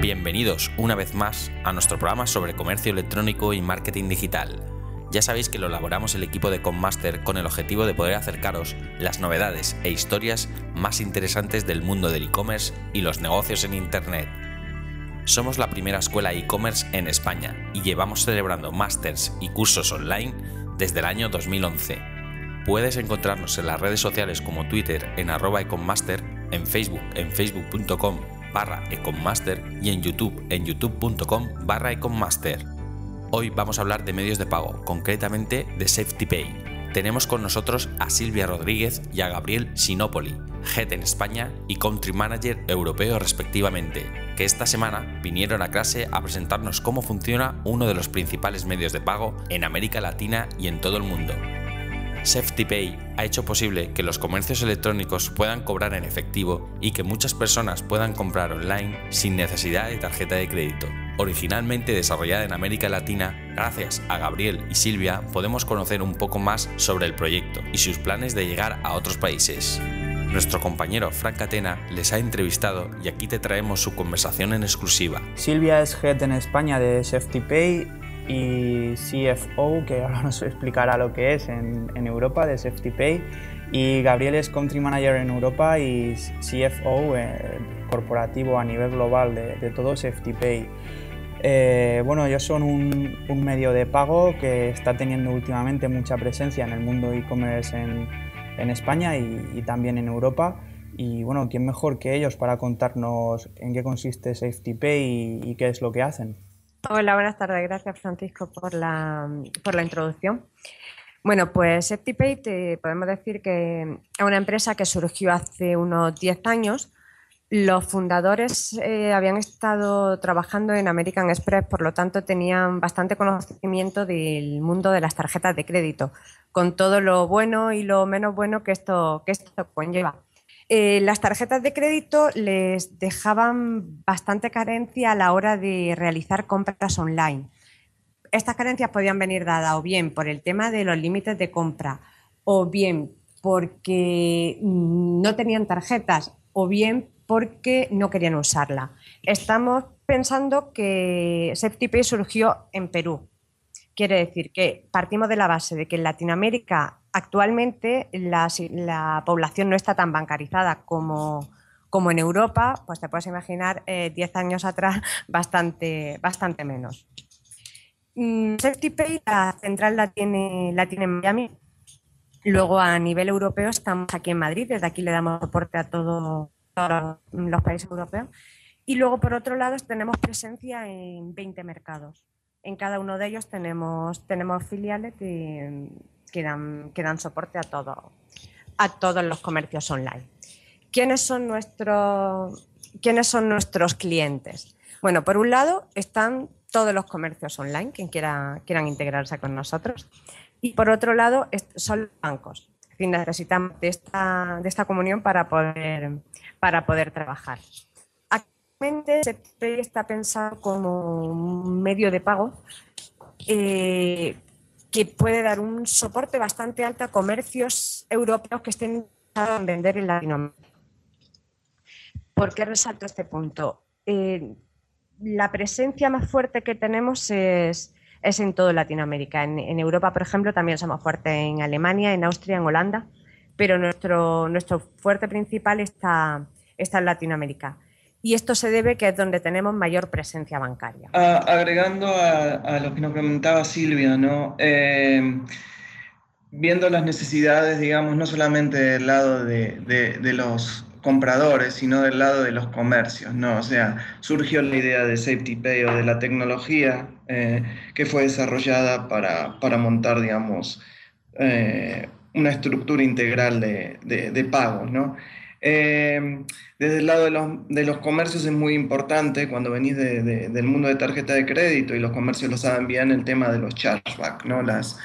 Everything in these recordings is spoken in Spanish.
Bienvenidos una vez más a nuestro programa sobre comercio electrónico y marketing digital. Ya sabéis que lo elaboramos el equipo de Commaster con el objetivo de poder acercaros las novedades e historias más interesantes del mundo del e-commerce y los negocios en Internet. Somos la primera escuela e-commerce en España y llevamos celebrando másters y cursos online desde el año 2011. Puedes encontrarnos en las redes sociales como Twitter en arroba econmaster, en Facebook en facebook.com barra econmaster y en YouTube en youtube.com barra econmaster. Hoy vamos a hablar de medios de pago, concretamente de SafetyPay. Tenemos con nosotros a Silvia Rodríguez y a Gabriel Sinopoli, Head en España y Country Manager europeo respectivamente, que esta semana vinieron a clase a presentarnos cómo funciona uno de los principales medios de pago en América Latina y en todo el mundo. SafetyPay ha hecho posible que los comercios electrónicos puedan cobrar en efectivo y que muchas personas puedan comprar online sin necesidad de tarjeta de crédito. Originalmente desarrollada en América Latina, gracias a Gabriel y Silvia podemos conocer un poco más sobre el proyecto y sus planes de llegar a otros países. Nuestro compañero Frank Catena les ha entrevistado y aquí te traemos su conversación en exclusiva. Silvia es head en España de SafetyPay y CFO, que ahora nos explicará lo que es en, Europa de SafetyPay. Y Gabriel es Country Manager en Europa y CFO eh, corporativo a nivel global de, todo SafetyPay. Eh, bueno, ellos son un, medio de pago que está teniendo últimamente mucha presencia en el mundo e-commerce en, España y, también en Europa. Y bueno, ¿quién mejor que ellos para contarnos en qué consiste SafetyPay y qué es lo que hacen? Hola, buenas tardes. Gracias, Francisco, por la, por la introducción. Bueno, pues SafetyPay te podemos decir que es una empresa que surgió hace unos 10 años. Los fundadores eh, habían estado trabajando en American Express, por lo tanto tenían bastante conocimiento del mundo de las tarjetas de crédito, con todo lo bueno y lo menos bueno que esto, que esto conlleva. Eh, las tarjetas de crédito les dejaban bastante carencia a la hora de realizar compras online. Estas carencias podían venir dadas o bien por el tema de los límites de compra, o bien porque no tenían tarjetas, o bien porque no querían usarla. Estamos pensando que SafetyPay surgió en Perú. Quiere decir que partimos de la base de que en Latinoamérica Actualmente la, población no está tan bancarizada como, como en Europa, pues te puedes imaginar 10 eh, años atrás bastante, bastante menos. Mm, SafetyPay, la central la tiene, la tiene en Miami. Luego a nivel europeo estamos aquí en Madrid, desde aquí le damos soporte a todos los países europeos. Y luego por otro lado tenemos presencia en 20 mercados. En cada uno de ellos tenemos, tenemos filiales que dan, soporte a, todo, a todos los comercios online. ¿Quiénes son, nuestros, ¿Quiénes son nuestros clientes? Bueno, por un lado están todos los comercios online, quien quiera, quieran integrarse con nosotros. Y por otro lado son los bancos. necesitamos de esta, de esta comunión para poder, para poder trabajar. Actualmente se está pensado como un medio de pago eh, que puede dar un soporte bastante alto a comercios europeos que estén en vender en Latinoamérica. ¿Por qué resalto este punto? Eh, la presencia más fuerte que tenemos es, en toda Latinoamérica. En, Europa, por ejemplo, también somos fuertes en Alemania, en Austria, en Holanda, pero nuestro, nuestro fuerte principal está, está en Latinoamérica y esto se debe que es donde tenemos mayor presencia bancaria. Ah, agregando a, lo que nos comentaba Silvia. Eh, viendo las necesidades, digamos, no solamente del lado de, los compradores, sino del lado de los comercios, ¿no? O sea, surgió la idea de Safety Pay o de la tecnología eh, que fue desarrollada para, para montar, digamos, eh, una estructura integral de, de pagos, ¿no? Eh, desde el lado de los, de los, comercios es muy importante cuando venís de, del mundo de tarjeta de crédito y los comercios lo saben bien el tema de los chargeback, ¿no? las,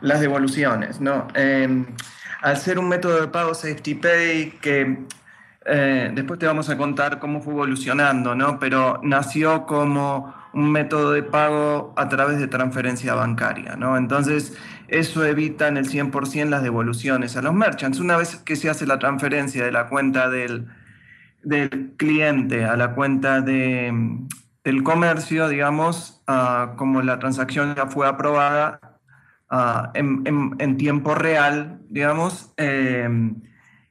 las devoluciones. ¿no? Eh, al ser un método de pago Safety Pay que eh, después te vamos a contar cómo fue evolucionando, ¿no? pero nació como un método de pago a través de transferencia bancaria. ¿no? Entonces, eso evita en el 100% las devoluciones a los merchants. Una vez que se hace la transferencia de la cuenta del, del cliente a la cuenta de, del comercio, digamos, ah, como la transacción ya fue aprobada ah, en, tiempo real, digamos, em,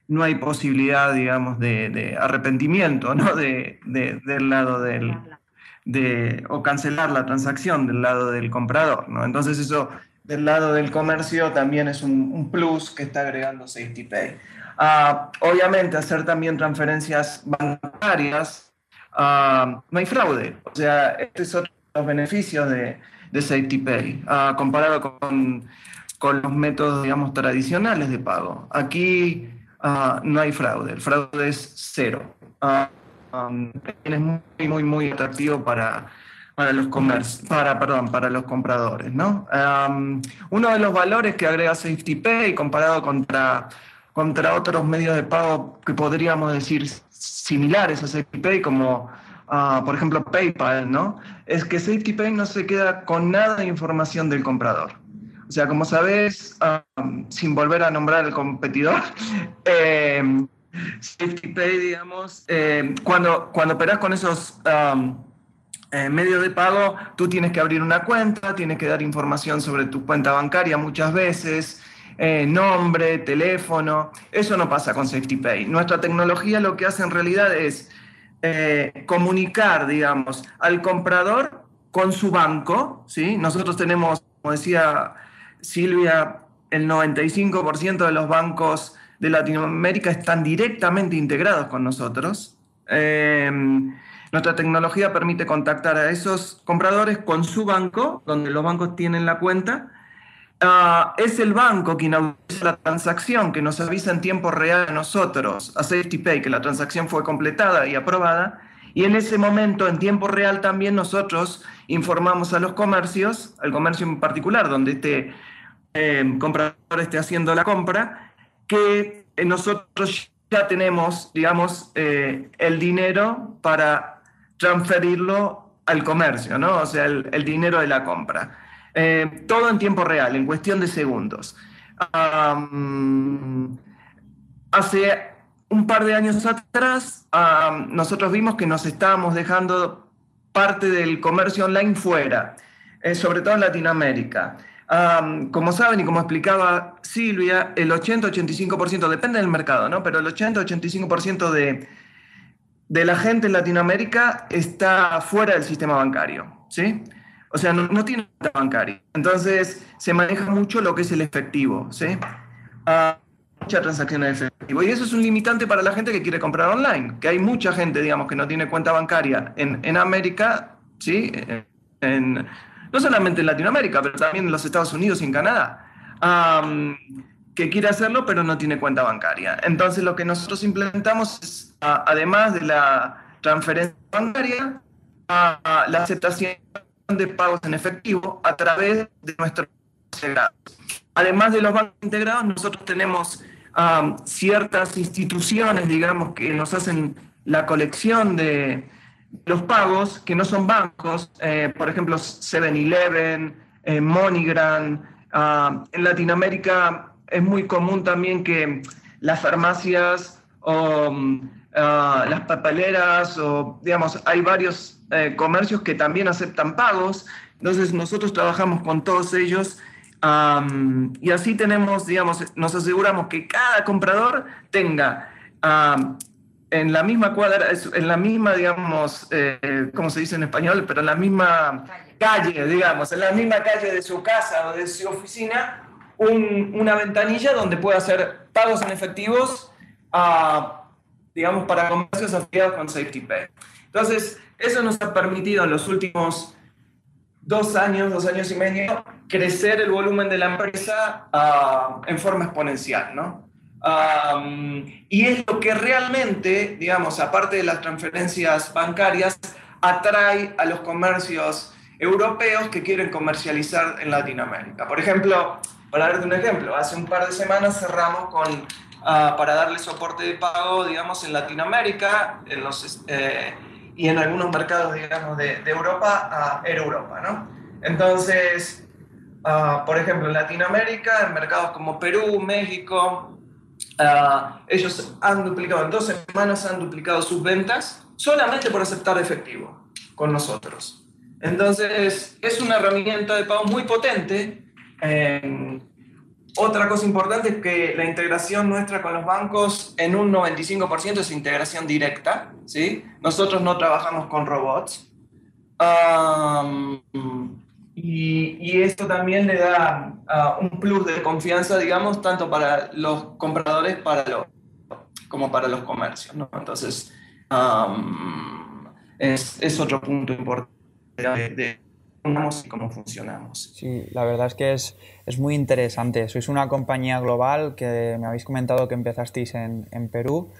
no hay posibilidad, digamos, de, arrepentimiento, ¿no? De, del lado del... De, o cancelar la transacción del lado del comprador, ¿no? Entonces eso del lado del comercio también es un, plus que está agregando SafetyPay. Ah, obviamente hacer también transferencias bancarias, ah, no hay fraude, o sea, este es otro de los beneficios de, de SafetyPay, ah, comparado con, con los métodos, digamos, tradicionales de pago. Aquí no hay fraude, el fraude es cero. Es muy, muy, muy atractivo para, para los para, perdón, para los compradores, ¿no? uno de los valores que agrega SafetyPay comparado contra, contra otros medios de pago que podríamos decir similares a SafetyPay, como ah, por ejemplo PayPal, ¿no? Es que SafetyPay no se queda con nada de información del comprador. O sea, como sabes, um, sin volver a nombrar al competidor, eh, SafetyPay, digamos, eh, cuando, cuando operas con esos um, eh, medios de pago, tú tienes que abrir una cuenta, tienes que dar información sobre tu cuenta bancaria muchas veces, nombre, teléfono. Eso no pasa con SafetyPay. Nuestra tecnología lo que hace en realidad es comunicar, digamos, al comprador con su banco, ¿sí? Nosotros tenemos, como decía Silvia, el 95% de los bancos de Latinoamérica están directamente integrados con nosotros. Em, nuestra tecnología permite contactar a esos compradores con su banco, donde los bancos tienen la cuenta. Ah, es el banco quien autoriza la transacción, que nos avisa en tiempo real a nosotros, a SafetyPay, que la transacción fue completada y aprobada. Y en ese momento, en tiempo real, también nosotros informamos a los comercios, al comercio en particular, donde este eh, comprador esté haciendo la compra, que eh, nosotros ya tenemos, digamos, eh, el dinero para transferirlo al comercio, ¿no? O sea, el, dinero de la compra. Eh, todo en tiempo real, en cuestión de segundos. hace un par de años atrás, nosotros vimos que nos estábamos dejando parte del comercio online fuera, sobre todo en Latinoamérica como saben y como explicaba Silvia, el 80-85%, depende del mercado, ¿no? Pero el 80-85% de, de la gente en Latinoamérica está fuera del sistema bancario, ¿sí? O sea, no, tiene cuenta bancaria. Entonces, se maneja mucho lo que es el efectivo, ¿sí? Uh, mucha transacción en efectivo. Y eso es un limitante para la gente que quiere comprar online, que hay mucha gente, digamos, que no tiene cuenta bancaria en, en América, ¿sí? En, no solamente en Latinoamérica, pero también en los Estados Unidos y en Canadá, que quiere hacerlo pero no tiene cuenta bancaria. Entonces lo que nosotros implementamos es, además de la transferencia bancaria, la aceptación de pagos en efectivo a través de nuestros integrados. Además de los bancos integrados, nosotros tenemos ciertas instituciones, digamos, que nos hacen la colección de, los pagos que no son bancos, eh, por ejemplo 7-Eleven, eh, MoneyGram, ah, en Latinoamérica es muy común también que las farmacias o mm, ah, las papeleras o digamos, hay varios eh, comercios que también aceptan pagos, entonces nosotros trabajamos con todos ellos y así tenemos, digamos, nos aseguramos que cada comprador tenga en la misma cuadra, en la misma, digamos, eh, ¿cómo se dice en español? Pero en la misma calle, digamos, en la misma calle de su casa o de su oficina, una ventanilla donde pueda hacer pagos en efectivos, digamos, para comercios afiliados con SafetyPay. Entonces, eso nos ha permitido en los últimos dos años, dos años y medio, crecer el volumen de la empresa ah, en forma exponencial, ¿no? y es lo que realmente, digamos, aparte de las transferencias bancarias, atrae a los comercios europeos que quieren comercializar en Latinoamérica. Por ejemplo, para darte un ejemplo, hace un par de semanas cerramos con, ah, para darle soporte de pago, digamos, en Latinoamérica eh, y en algunos mercados, digamos, de, Europa a Europa, ¿no? Entonces, ah, por ejemplo, en Latinoamérica, en mercados como Perú, México, Ah, ellos han duplicado, en dos semanas han duplicado sus ventas solamente por aceptar efectivo con nosotros. Entonces, es una herramienta de pago muy potente. Otra cosa importante es que la integración nuestra con los bancos en un 95% es integración directa. ¿sí? Nosotros no trabajamos con robots. y, esto también le da ah, un plus de confianza, digamos, tanto para los compradores para como para los comercios. ¿no? Entonces, es, es otro punto importante de, cómo funcionamos. Sí, la verdad es que es, es, muy interesante. Sois una compañía global que me habéis comentado que empezasteis en, en Perú.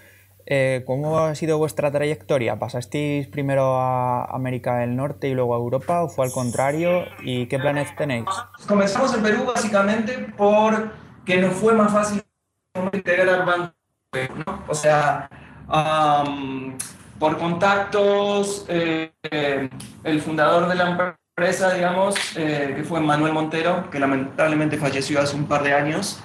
Eh, ¿Cómo ha sido vuestra trayectoria? ¿Pasasteis primero a América del Norte y luego a Europa o fue al contrario? ¿Y qué planes tenéis? Comenzamos en Perú básicamente porque nos fue más fácil integrar bancos. ¿no? O sea, por contactos, eh, el fundador de la empresa, digamos, eh, que fue Manuel Montero, que lamentablemente falleció hace un par de años,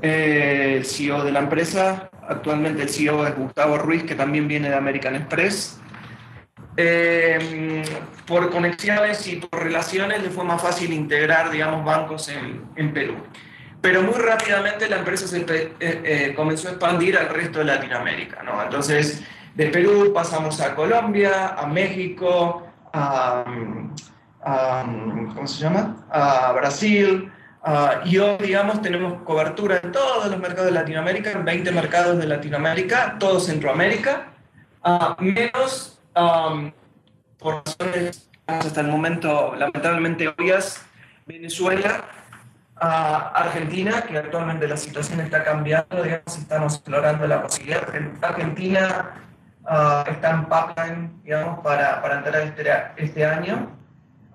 eh, el CEO de la empresa, actualmente el CEO es Gustavo Ruiz, que también viene de American Express. por conexiones y por relaciones le fue más fácil integrar, digamos, bancos en, en Perú. Pero muy rápidamente la empresa se comenzó a expandir al resto de Latinoamérica, ¿no? Entonces, de Perú pasamos a Colombia, a México, a, ¿cómo se llama? A Brasil. y hoy, digamos, tenemos cobertura en todos los mercados de Latinoamérica, en 20 mercados de Latinoamérica, todo Centroamérica, menos por razones hasta el momento lamentablemente obvias, Venezuela, Argentina, que actualmente la situación está cambiando, digamos, estamos explorando la posibilidad. Argentina uh, está en pipeline, digamos, para, para entrar este, este año.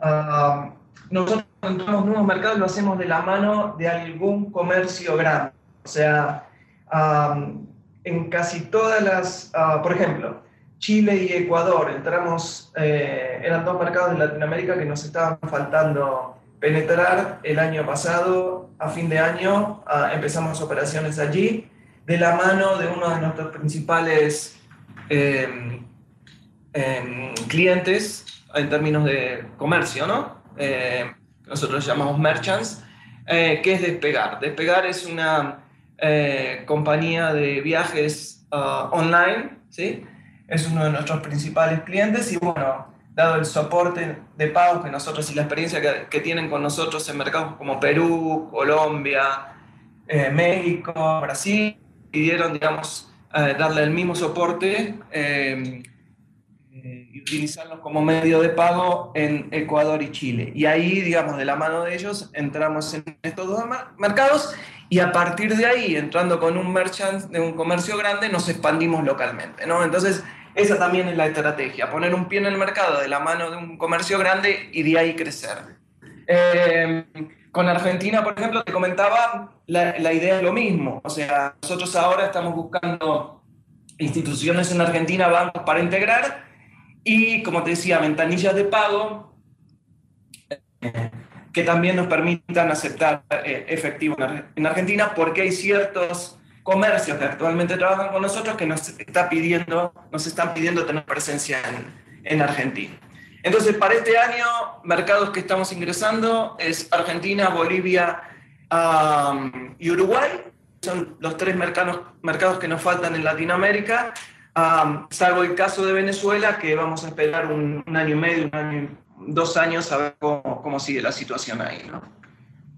Uh, nosotros entramos nuevos mercados lo hacemos de la mano de algún comercio grande. O sea, um, en casi todas las, uh, por ejemplo, Chile y Ecuador, entramos, eh, eran dos mercados de Latinoamérica que nos estaban faltando penetrar el año pasado, a fin de año, uh, empezamos operaciones allí, de la mano de uno de nuestros principales Em, em, clientes en términos de comercio, ¿no? Eh, nosotros llamamos merchants, eh, que es Despegar. Despegar es una eh, compañía de viajes uh, online, ¿sí? Es uno de nuestros principales clientes y bueno, dado el soporte de pago que nosotros y la experiencia que, que tienen con nosotros en mercados como Perú, Colombia, México, Brasil, pidieron, digamos, darle el mismo soporte eh, eh, y utilizarlos como medio de pago en Ecuador y Chile. Y ahí, digamos, de la mano de ellos, entramos en estos dos mercados y a partir de ahí, entrando con un merchant de un comercio grande, nos expandimos localmente, ¿no? Entonces, esa también es la estrategia, poner un pie en el mercado de la mano de un comercio grande y de ahí crecer. Eh, con Argentina, por ejemplo, te comentaba, la, la, idea es lo mismo. O sea, nosotros ahora estamos buscando instituciones en Argentina, bancos para integrar y, como te decía, ventanillas de pago que también nos permitan aceptar eh, efectivo en Argentina, porque hay ciertos comercios que actualmente trabajan con nosotros que nos, está pidiendo, nos están pidiendo tener presencia en, en Argentina. Entonces, para este año, mercados que estamos ingresando es Argentina, Bolivia y Uruguay. Son los tres mercados, mercados que nos faltan en Latinoamérica, salvo el caso de Venezuela, que vamos a esperar un, año y medio, un año, dos años a ver cómo, sigue la situación ahí.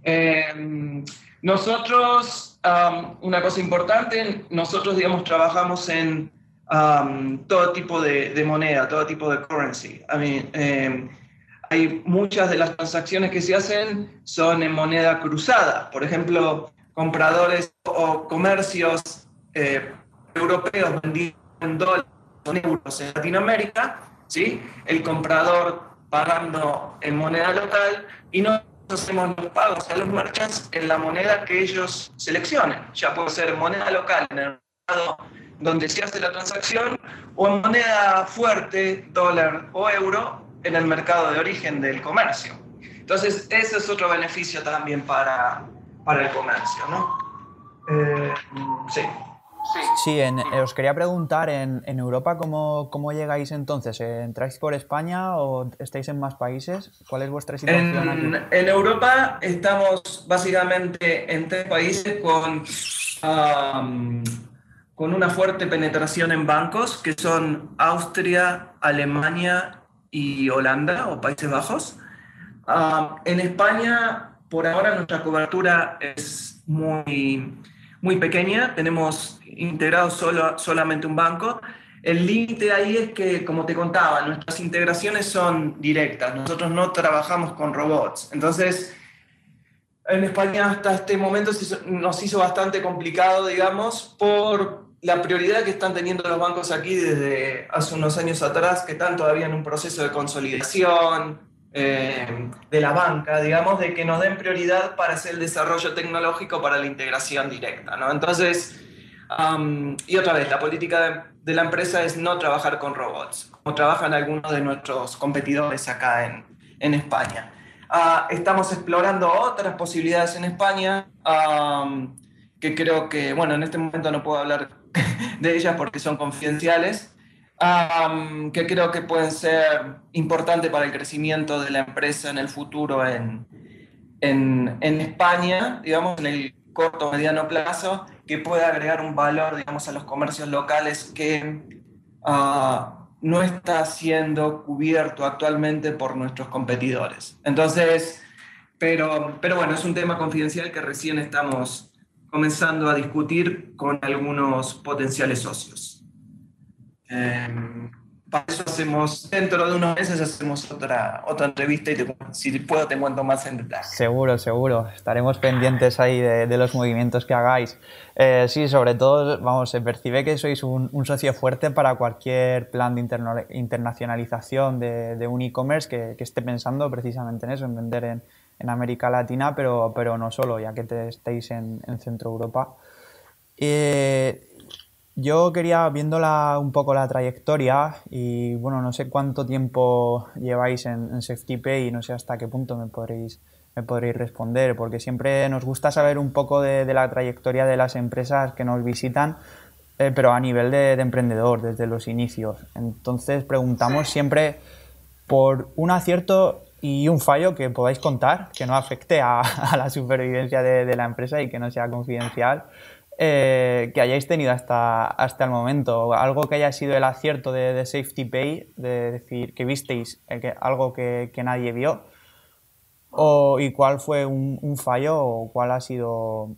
Em, nosotros, una cosa importante, nosotros, digamos, trabajamos en todo tipo de, moneda, todo tipo de currency. I em, hay muchas de las transacciones que se hacen son en moneda cruzada. Por ejemplo, compradores o comercios eh, europeos vendiendo en dólares o euros en Latinoamérica, ¿sí? el comprador pagando en moneda local y no hacemos los pagos a los merchants en la moneda que ellos seleccionen. Ya puede ser moneda local en el mercado donde se hace la transacción o en moneda fuerte, dólar o euro, en el mercado de origen del comercio. Entonces, ese es otro beneficio también para, para el comercio, ¿no? Eh, sí. Sí, en, eh, os quería preguntar, en, Europa, ¿cómo, ¿cómo, llegáis entonces? ¿Entráis por España o estáis en más países? ¿Cuál es vuestra situación en, aquí? En Europa estamos básicamente en tres países con, con una fuerte penetración en bancos, que son Austria, Alemania y Holanda o Países Bajos. en España, por ahora, nuestra cobertura es muy muy pequeña, tenemos integrado solo, solamente un banco. El límite ahí es que, como te contaba, nuestras integraciones son directas, nosotros no trabajamos con robots. Entonces, en España hasta este momento nos hizo bastante complicado, digamos, por la prioridad que están teniendo los bancos aquí desde hace unos años atrás, que están todavía en un proceso de consolidación, eh, de la banca, digamos, de que nos den prioridad para hacer el desarrollo tecnológico para la integración directa, ¿no? Entonces, y otra vez, la política de, la empresa es no trabajar con robots, como trabajan algunos de nuestros competidores acá en, en España. Ah, estamos explorando otras posibilidades en España, que creo que, bueno, en este momento no puedo hablar de ellas porque son confidenciales, que creo que pueden ser importantes para el crecimiento de la empresa en el futuro en, en, España, digamos, en el corto mediano plazo, que pueda agregar un valor, digamos, a los comercios locales que ah, no está siendo cubierto actualmente por nuestros competidores. Entonces, pero, pero bueno, es un tema confidencial que recién estamos comenzando a discutir con algunos potenciales socios. Em, para eso hacemos, dentro de unos meses hacemos otra, otra entrevista y si puedo te cuento más en detalle. Seguro, seguro. Estaremos pendientes ahí de, los movimientos que hagáis. Eh, sí, sobre todo, vamos, se percibe que sois un, socio fuerte para cualquier plan de internacionalización de, un e-commerce que, esté pensando precisamente en eso, en vender en, América Latina, pero, pero no solo, ya que te, estéis en, Centro Europa. Eh, yo quería, viendo un poco la trayectoria, y bueno, no sé cuánto tiempo lleváis en, en SafetyPay y no sé hasta qué punto me podréis, me podréis responder, porque siempre nos gusta saber un poco de, la trayectoria de las empresas que nos visitan, eh, pero a nivel de, emprendedor, desde los inicios. Entonces preguntamos siempre por un acierto y un fallo que podáis contar, que no afecte a, la supervivencia de, la empresa y que no sea confidencial. Eh, que hayáis tenido hasta, hasta el momento, algo que haya sido el acierto de, Safety Pay, de decir que visteis eh, algo que, nadie vio, o, y cuál fue un, fallo o cuál ha sido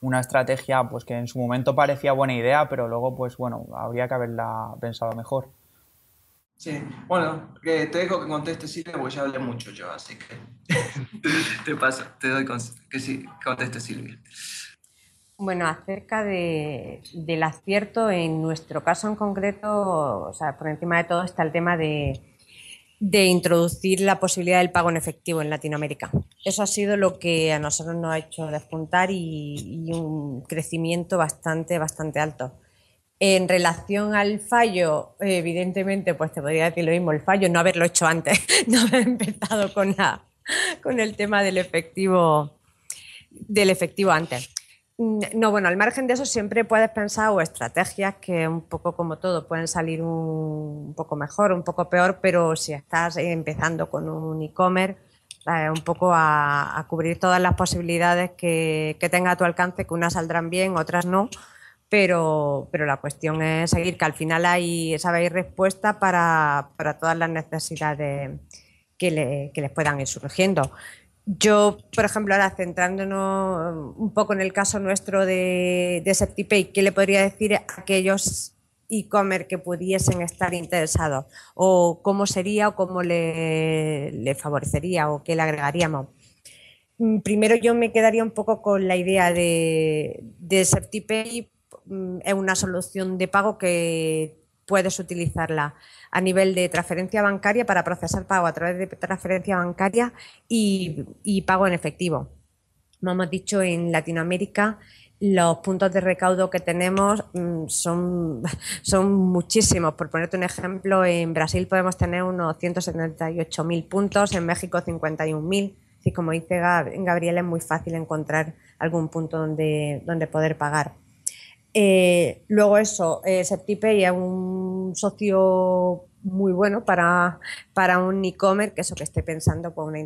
una estrategia pues que en su momento parecía buena idea, pero luego pues bueno, habría que haberla pensado mejor. Sí, bueno, te dejo que conteste Silvia porque ya hablé mucho yo, así que te paso, te doy que sí, conteste Silvia. Bueno, acerca del acierto, en nuestro caso en concreto, o sea, por encima de todo está el tema de, introducir la posibilidad del pago en efectivo en Latinoamérica. Eso ha sido lo que a nosotros nos ha hecho despuntar y, un crecimiento bastante, bastante alto. En relación al fallo, evidentemente, pues te podría decir lo mismo, el fallo no haberlo hecho antes, no haber empezado con, con el tema del efectivo, del efectivo antes. Mm, no, bueno, al margen de eso siempre puedes pensar o estrategias que un poco como todo pueden salir un, poco mejor, un poco peor, pero si estás empezando con un e-commerce, eh, un poco a, cubrir todas las posibilidades que, tenga a tu alcance, que unas saldrán bien, otras no, pero, pero la cuestión es seguir, que al final hay, sabéis, respuesta para, todas las necesidades que, que les puedan ir surgiendo. Yo, por ejemplo, ahora centrándonos un poco en el caso nuestro de, de SeptiPay, ¿qué le podría decir a aquellos e-commerce que pudiesen estar interesados? ¿O cómo sería o cómo le, favorecería o qué le agregaríamos? Mm, primero yo me quedaría un poco con la idea de, de SeptiPay, mm, es una solución de pago que puedes utilizarla a nivel de transferencia bancaria para procesar pago a través de transferencia bancaria y, pago en efectivo. Como hemos dicho, en Latinoamérica los puntos de recaudo que tenemos mm, son, son muchísimos. Por ponerte un ejemplo, en Brasil podemos tener unos 178.000 puntos, en México 51.000. Así como dice Gabriel, es muy fácil encontrar algún punto donde, donde poder pagar. Eh, luego eso, eh, Septipay es un socio muy bueno para, para un e-commerce que eso que esté pensando por una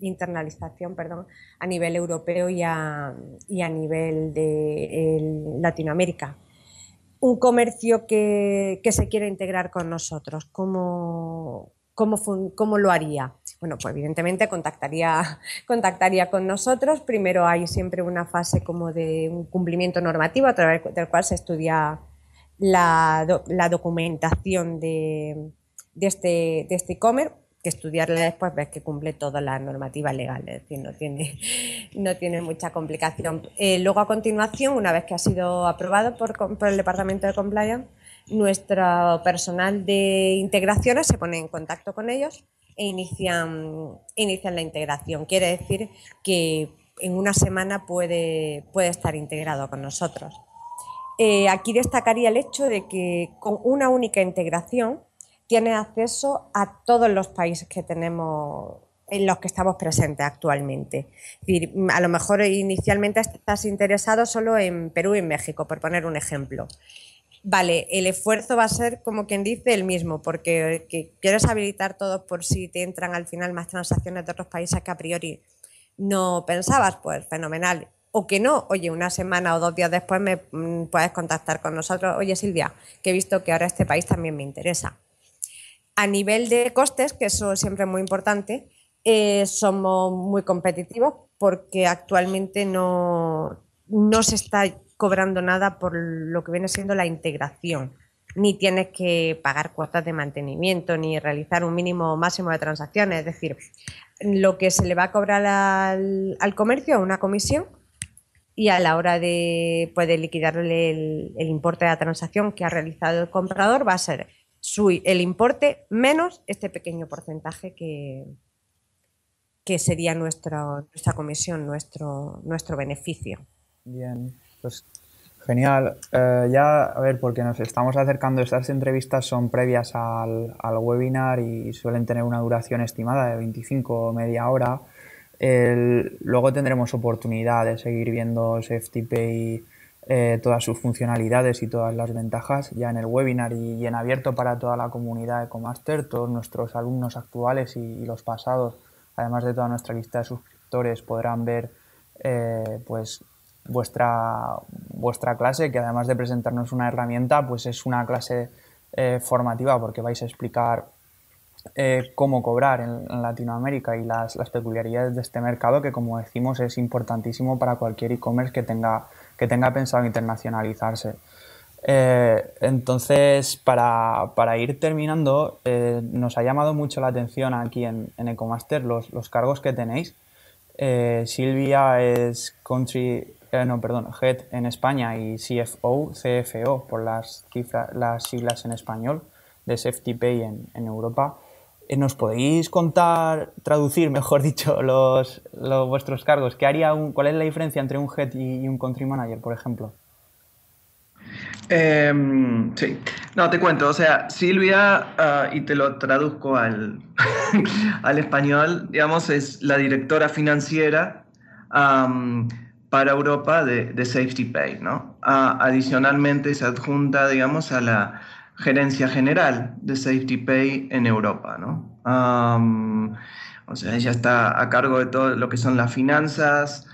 internalización, perdón, a nivel europeo y a, nivel de Latinoamérica. Un comercio que, se quiere integrar con nosotros, ¿cómo, cómo, cómo lo haría? Bueno, pues evidentemente contactaría, contactaría con nosotros. Primero hay siempre una fase como de un cumplimiento normativo a través del cual se estudia la, documentación de, este este e-commerce, que estudiarla después ves que cumple toda la normativa legal, es decir, no tiene, no tiene mucha complicación. Eh, luego a continuación, una vez que ha sido aprobado por, por el Departamento de Compliance, nuestro personal de integraciones se pone en contacto con ellos inician, inician la integración. Quiere decir que en una semana puede, puede estar integrado con nosotros. Eh, aquí destacaría el hecho de que con una única integración tiene acceso a todos los países que tenemos en los que estamos presentes actualmente. a lo mejor inicialmente estás interesado solo en Perú y México, por poner un ejemplo. Vale, el esfuerzo va a ser, como quien dice, el mismo, porque quieres habilitar todos por si te entran al final más transacciones de otros países que a priori no pensabas, pues fenomenal. O que no, oye, una semana o dos días después me mm, puedes contactar con nosotros. Oye, Silvia, que he visto que ahora este país también me interesa. A nivel de costes, que eso siempre es muy importante, eh, somos muy competitivos porque actualmente no, no se está cobrando nada por lo que viene siendo la integración. Ni tienes que pagar cuotas de mantenimiento, ni realizar un mínimo o máximo de transacciones. Es decir, lo que se le va a cobrar al, comercio es una comisión y a la hora de, puede liquidarle el, importe de la transacción que ha realizado el comprador va a ser el importe menos este pequeño porcentaje que, que sería nuestra comisión, nuestro, nuestro beneficio. Bien. Pues genial. Eh, ya, a ver, porque nos estamos acercando, estas entrevistas son previas al, webinar y suelen tener una duración estimada de 25 o media hora. luego tendremos oportunidad de seguir viendo SafetyPay, eh, todas sus funcionalidades y todas las ventajas ya en el webinar y, en abierto para toda la comunidad de Ecomaster, todos nuestros alumnos actuales y, los pasados, además de toda nuestra lista de suscriptores, podrán ver eh, pues vuestra, vuestra clase, que además de presentarnos una herramienta, pues es una clase eh, formativa porque vais a explicar eh, cómo cobrar en, Latinoamérica y las, las, peculiaridades de este mercado, que como decimos es importantísimo para cualquier e-commerce que tenga, que tenga pensado internacionalizarse. Eh, entonces, para, para, ir terminando, nos ha llamado mucho la atención aquí en, en Ecomaster los, los cargos que tenéis. Silvia es Country eh, no, perdón, Head en España y CFO, CFO por las, cifras, las siglas en español de Safety Pay en, Europa. Eh, ¿Nos podéis contar, traducir, mejor dicho, los, los vuestros cargos? ¿Qué haría un, ¿Cuál es la diferencia entre un Head y, un Country Manager, por ejemplo? Em, sí, no, te cuento, o sea, Silvia, ah, y te lo traduzco al, al español, digamos, es la directora financiera para Europa de, de Safety Pay. ¿no? adicionalmente se adjunta, digamos, a la gerencia general de Safety Pay en Europa. ¿no? o sea, ella está a cargo de todo lo que son las finanzas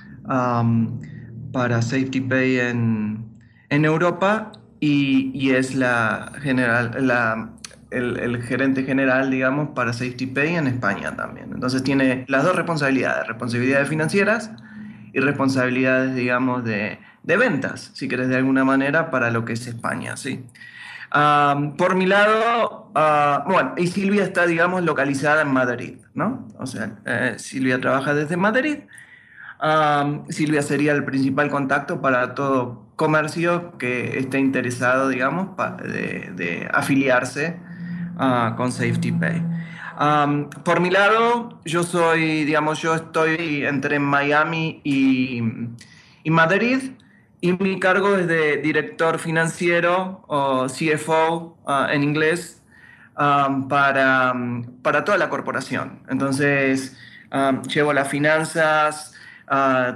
para Safety Pay en, en Europa y, y, es la general, la, el, el, gerente general, digamos, para Safety Pay en España también. Entonces tiene las dos responsabilidades, responsabilidades financieras y responsabilidades, digamos, de, de ventas, si querés de alguna manera, para lo que es España, ¿sí? por mi lado, ah, bueno, y Silvia está, digamos, localizada en Madrid, ¿no? O sea, eh, Silvia trabaja desde Madrid. Silvia sería el principal contacto para todo comercio que esté interesado, digamos, de, de afiliarse uh, con Safety Pay por mi lado, yo soy, digamos, yo estoy entre Miami y, Madrid y mi cargo es de director financiero o CFO ah, en inglés para, para toda la corporación. Entonces, llevo las finanzas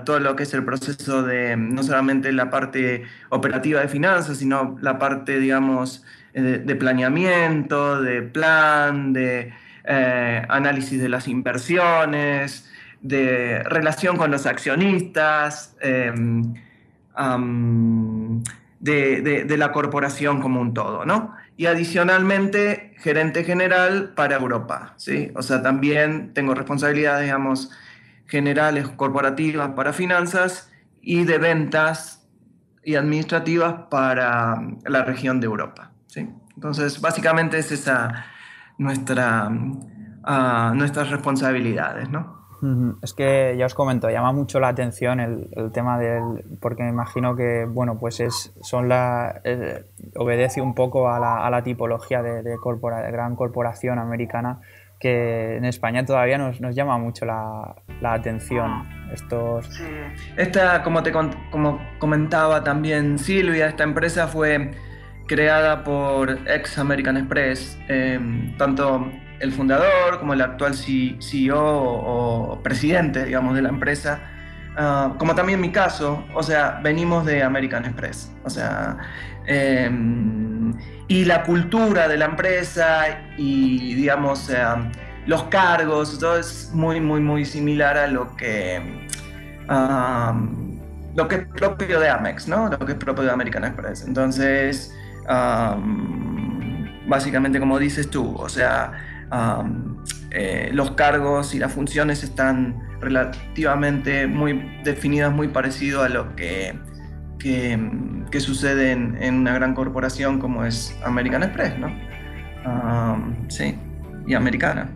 todo lo que es el proceso de no solamente la parte operativa de finanzas, sino la parte, digamos, de, planeamiento, de plan, de eh, análisis de las inversiones, de relación con los accionistas, em, de, la corporación como un todo, ¿no? Y adicionalmente, gerente general para Europa, ¿sí? O sea, también tengo responsabilidades, digamos, generales corporativas para finanzas y de ventas y administrativas para la región de Europa, ¿sí? Entonces, básicamente es esa nuestra, uh, nuestras responsabilidades, ¿no? Es que ya os comento, llama mucho la atención el, el, tema del, porque me imagino que, bueno, pues es, son la, eh, obedece un poco a la, a la tipología de, de, corpora, de, gran corporación americana que en España todavía nos, nos llama mucho la, la atención. Estos... Esta, como te como comentaba también Silvia, esta empresa fue creada por ex American Express, em, tanto el fundador como el actual CEO o, presidente, digamos, de la empresa, ah, como también mi caso, o sea, venimos de American Express, o sea, em, y la cultura de la empresa y, digamos, los cargos, todo es muy, muy, muy similar a lo que... lo que es propio de Amex, ¿no? Lo que es propio de American Express. Entonces, básicamente como dices tú, o sea, eh, los cargos y las funciones están relativamente muy definidas, muy parecido a lo que, que, sucede en, una gran corporación como es American Express, ¿no? sí, y americana,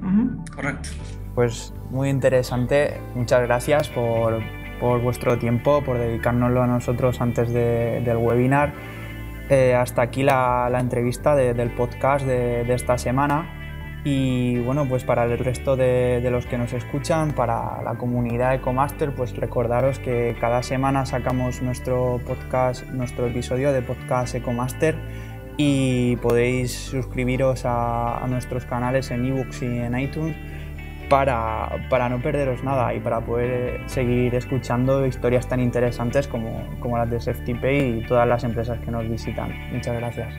correcto. Pues muy interesante, muchas gracias por, por vuestro tiempo, por dedicárnoslo a nosotros antes del webinar. Eh, hasta aquí la, entrevista del podcast de, esta semana. Y bueno, pues para el resto de, los que nos escuchan, para la comunidad Ecomaster, pues recordaros que cada semana sacamos nuestro podcast, nuestro episodio de podcast Ecomaster y podéis suscribiros a, a nuestros canales en ebooks y en iTunes para, para, no perderos nada y para poder seguir escuchando historias tan interesantes como, como las de SafetyPay y todas las empresas que nos visitan. Muchas gracias.